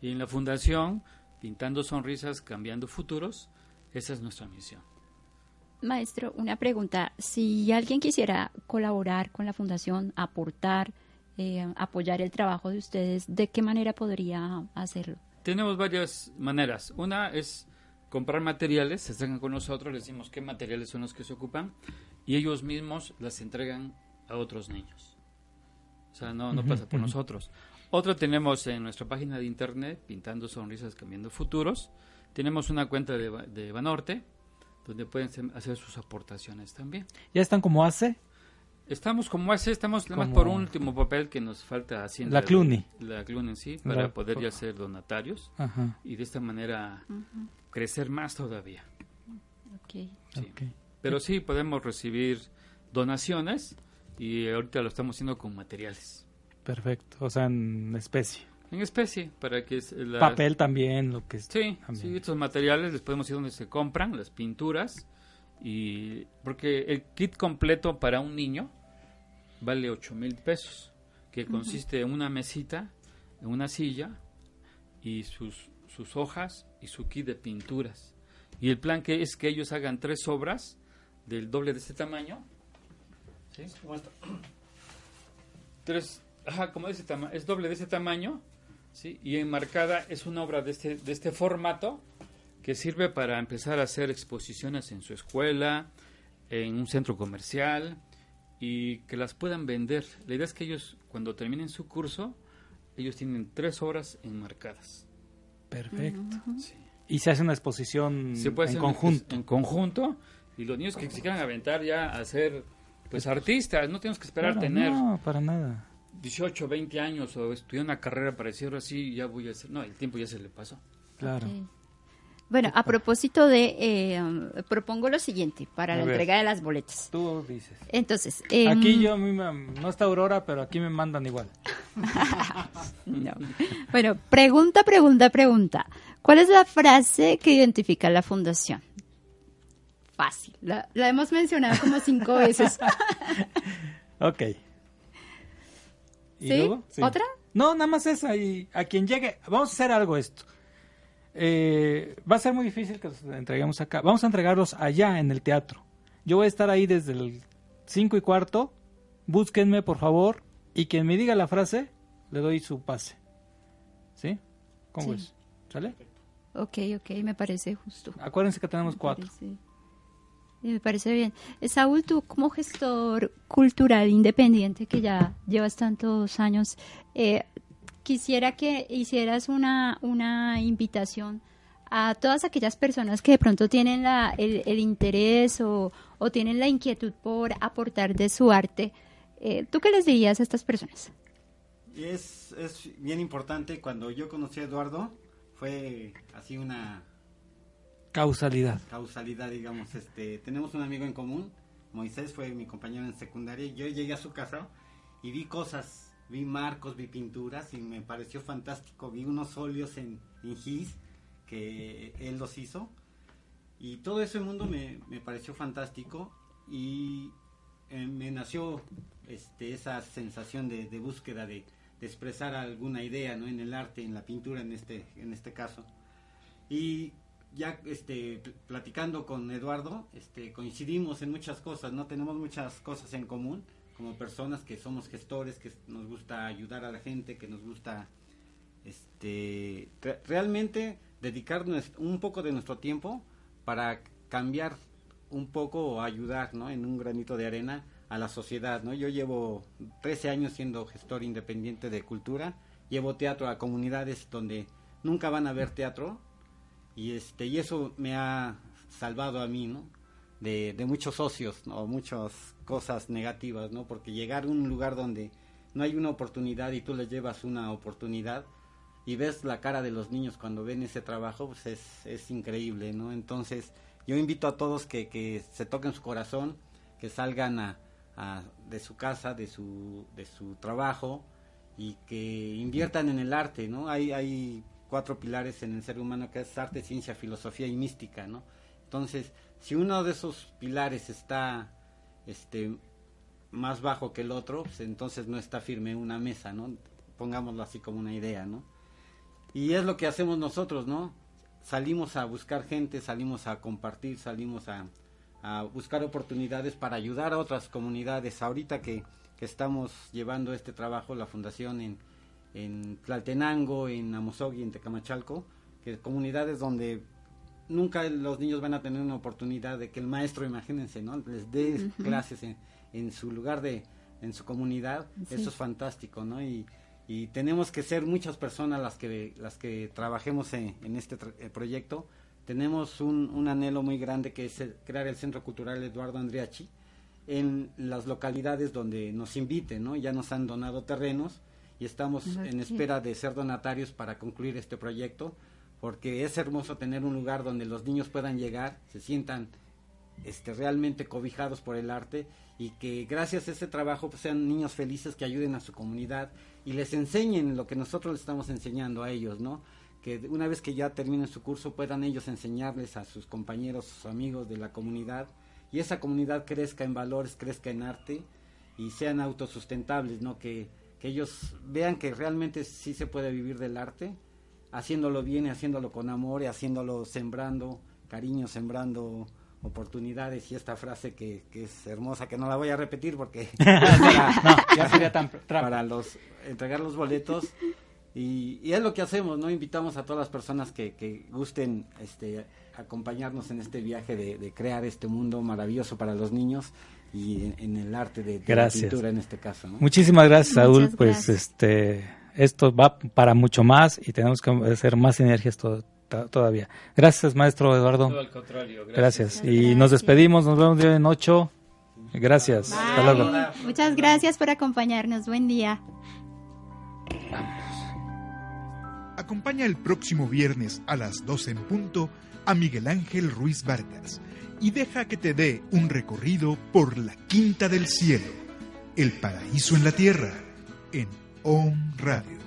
Y en la fundación, pintando sonrisas, cambiando futuros, esa es nuestra misión. Maestro, una pregunta. Si alguien quisiera colaborar con la fundación, aportar, eh, apoyar el trabajo de ustedes, ¿de qué manera podría hacerlo? Tenemos varias maneras. Una es comprar materiales, se acercan con nosotros, les decimos qué materiales son los que se ocupan y ellos mismos las entregan a otros niños. O sea, no, no pasa por nosotros. Otra tenemos en nuestra página de internet, Pintando Sonrisas, Cambiando Futuros. Tenemos una cuenta de, de Banorte, donde pueden hacer sus aportaciones también. ¿Ya están como hace? Estamos como hace, estamos nada más por un último papel que nos falta haciendo. La Cluny. La Cluny, sí, para La- poder ya ser donatarios Ajá. y de esta manera. Crecer más todavía. Ok. Sí. Pero sí podemos recibir donaciones y ahorita lo estamos haciendo con materiales. Perfecto. O sea, en especie. En especie, para que... Papel también, lo que es. Sí, también. sí, estos materiales les podemos ir donde se compran, las pinturas, y porque el kit completo para un niño vale 8 mil pesos, que consiste en una mesita, en una silla, y sus, sus hojas y su kit de pinturas. Y el plan que es que ellos hagan tres obras del doble de este tamaño. ¿Sí? ¿Cómo está? Tres, ajá, como de ese tamaño, es doble de ese tamaño, ¿sí? Y enmarcada es una obra de este, de este formato que sirve para empezar a hacer exposiciones en su escuela, en un centro comercial y que las puedan vender. La idea es que ellos, cuando terminen su curso, ellos tienen tres horas enmarcadas. Perfecto. Sí. Y se hace una exposición Se puede en hacer conjunto. En conjunto. Y los niños que se quieran aventar ya a ser pues artistas, no tenemos que esperar Claro, tener No, para nada. 18, 20 años o estudiar una carrera para decirlo así, ya voy a hacer. No, el tiempo ya se le pasó. Claro. Bueno, a propósito de, eh, propongo lo siguiente para A la ver. entrega de las boletas. Tú dices. Entonces, em, Aquí yo, a mí me- no está Aurora, pero aquí me mandan igual. No. Bueno, pregunta, pregunta, pregunta. ¿Cuál es la frase que identifica la fundación? Fácil. La, la hemos mencionado como cinco veces. Ok. ¿Y ¿Sí? luego? ¿Otra? No, nada más esa. Y a quien llegue, vamos a hacer algo esto. Eh, va a ser muy difícil que los entreguemos acá. Vamos a entregarlos allá en el teatro. Yo voy a estar ahí desde el 5 y cuarto. Búsquenme, por favor. Y quien me diga la frase, le doy su pase. ¿Sí? ¿Cómo Sí. es? ¿Sale? Ok, ok, me parece justo. Acuérdense que tenemos Me cuatro. parece- me parece bien. Eh, Saúl, tú como gestor cultural independiente que ya llevas tantos años, eh, quisiera que hicieras una, una invitación a todas aquellas personas que de pronto tienen la, el, interés o, o, tienen la inquietud por aportar de su arte, eh, ¿tú qué les dirías a estas personas? Es, es bien importante, cuando yo conocí a Eduardo, fue así una... Causalidad. Causalidad, digamos. Este, tenemos un amigo en común, Moisés fue mi compañero en secundaria, y yo llegué a su casa y vi cosas, vi marcos, vi pinturas y me pareció fantástico. Vi unos óleos en, en gis que él los hizo y todo ese mundo me, me pareció fantástico y eh, me nació este, esa sensación de, búsqueda de, de, expresar alguna idea ¿no? en el arte, en la pintura en este, en este caso. Y ya este, platicando con Eduardo, este, coincidimos en muchas cosas, no tenemos muchas cosas en común como personas que somos gestores, que nos gusta ayudar a la gente, que nos gusta este realmente dedicar un poco de nuestro tiempo para cambiar un poco o ayudar, ¿no? En un granito de arena a la sociedad, ¿no? Yo llevo 13 años siendo gestor independiente de cultura, llevo teatro a comunidades donde nunca van a ver teatro y este y eso me ha salvado a mí, ¿no? De, muchos socios, ¿no? Muchas cosas negativas, ¿no? Porque llegar a un lugar donde no hay una oportunidad y tú les llevas una oportunidad y ves la cara de los niños cuando ven ese trabajo, pues es, es increíble, ¿no? Entonces, yo invito a todos que, que se toquen su corazón, que salgan a, de su casa, de su, de su trabajo y que inviertan en el arte, ¿no? Hay, hay cuatro pilares en el ser humano que es arte, ciencia, filosofía y mística, ¿no? Entonces, si uno de esos pilares está este más bajo que el otro, pues entonces no está firme una mesa, ¿no? Pongámoslo así como una idea, ¿no? Y es lo que hacemos nosotros, ¿no? Salimos a buscar gente, salimos a compartir, salimos a, buscar oportunidades para ayudar a otras comunidades. Ahorita que, que estamos llevando este trabajo, la fundación en, en Tlaltenango, en Amosogui, en Tecamachalco, que comunidades donde nunca los niños van a tener una oportunidad de que el maestro, imagínense, ¿no? Les dé clases en, en, su lugar de, en su comunidad. Eso es fantástico, ¿no? Y, y, tenemos que ser muchas personas las que, las que trabajemos en, en este eh, proyecto. Tenemos un, un, anhelo muy grande que es crear el Centro Cultural Eduardo Andriachi en las localidades donde nos inviten, ¿no? Ya nos han donado terrenos y estamos en espera de ser donatarios para concluir este proyecto porque es hermoso tener un lugar donde los niños puedan llegar, se sientan este, realmente cobijados por el arte y que gracias a ese trabajo pues, sean niños felices que ayuden a su comunidad y les enseñen lo que nosotros les estamos enseñando a ellos, ¿no? Que una vez que ya terminen su curso puedan ellos enseñarles a sus compañeros, sus amigos de la comunidad y esa comunidad crezca en valores, crezca en arte y sean autosustentables, ¿no? Que, que ellos vean que realmente sí se puede vivir del arte haciéndolo bien, haciéndolo con amor y haciéndolo sembrando cariño, sembrando oportunidades y esta frase que, que es hermosa, que no la voy a repetir porque ya sería tan para los entregar los boletos y, y, es lo que hacemos, ¿no? Invitamos a todas las personas que, que gusten este, acompañarnos en este viaje de, de, crear este mundo maravilloso para los niños y en, el arte de, la pintura en este caso. Muchísimas gracias, Saúl. Pues este esto va para mucho más y tenemos que hacer más sinergias todavía. Gracias, maestro Eduardo. gracias. Y nos despedimos, nos vemos en ocho. Gracias. Hasta luego. Muchas gracias por acompañarnos. Buen día. Acompaña el próximo viernes a las 12 en punto a Miguel Ángel Ruiz Vargas y deja que te dé un recorrido por la Quinta del Cielo, el paraíso en la tierra, en Om Radio.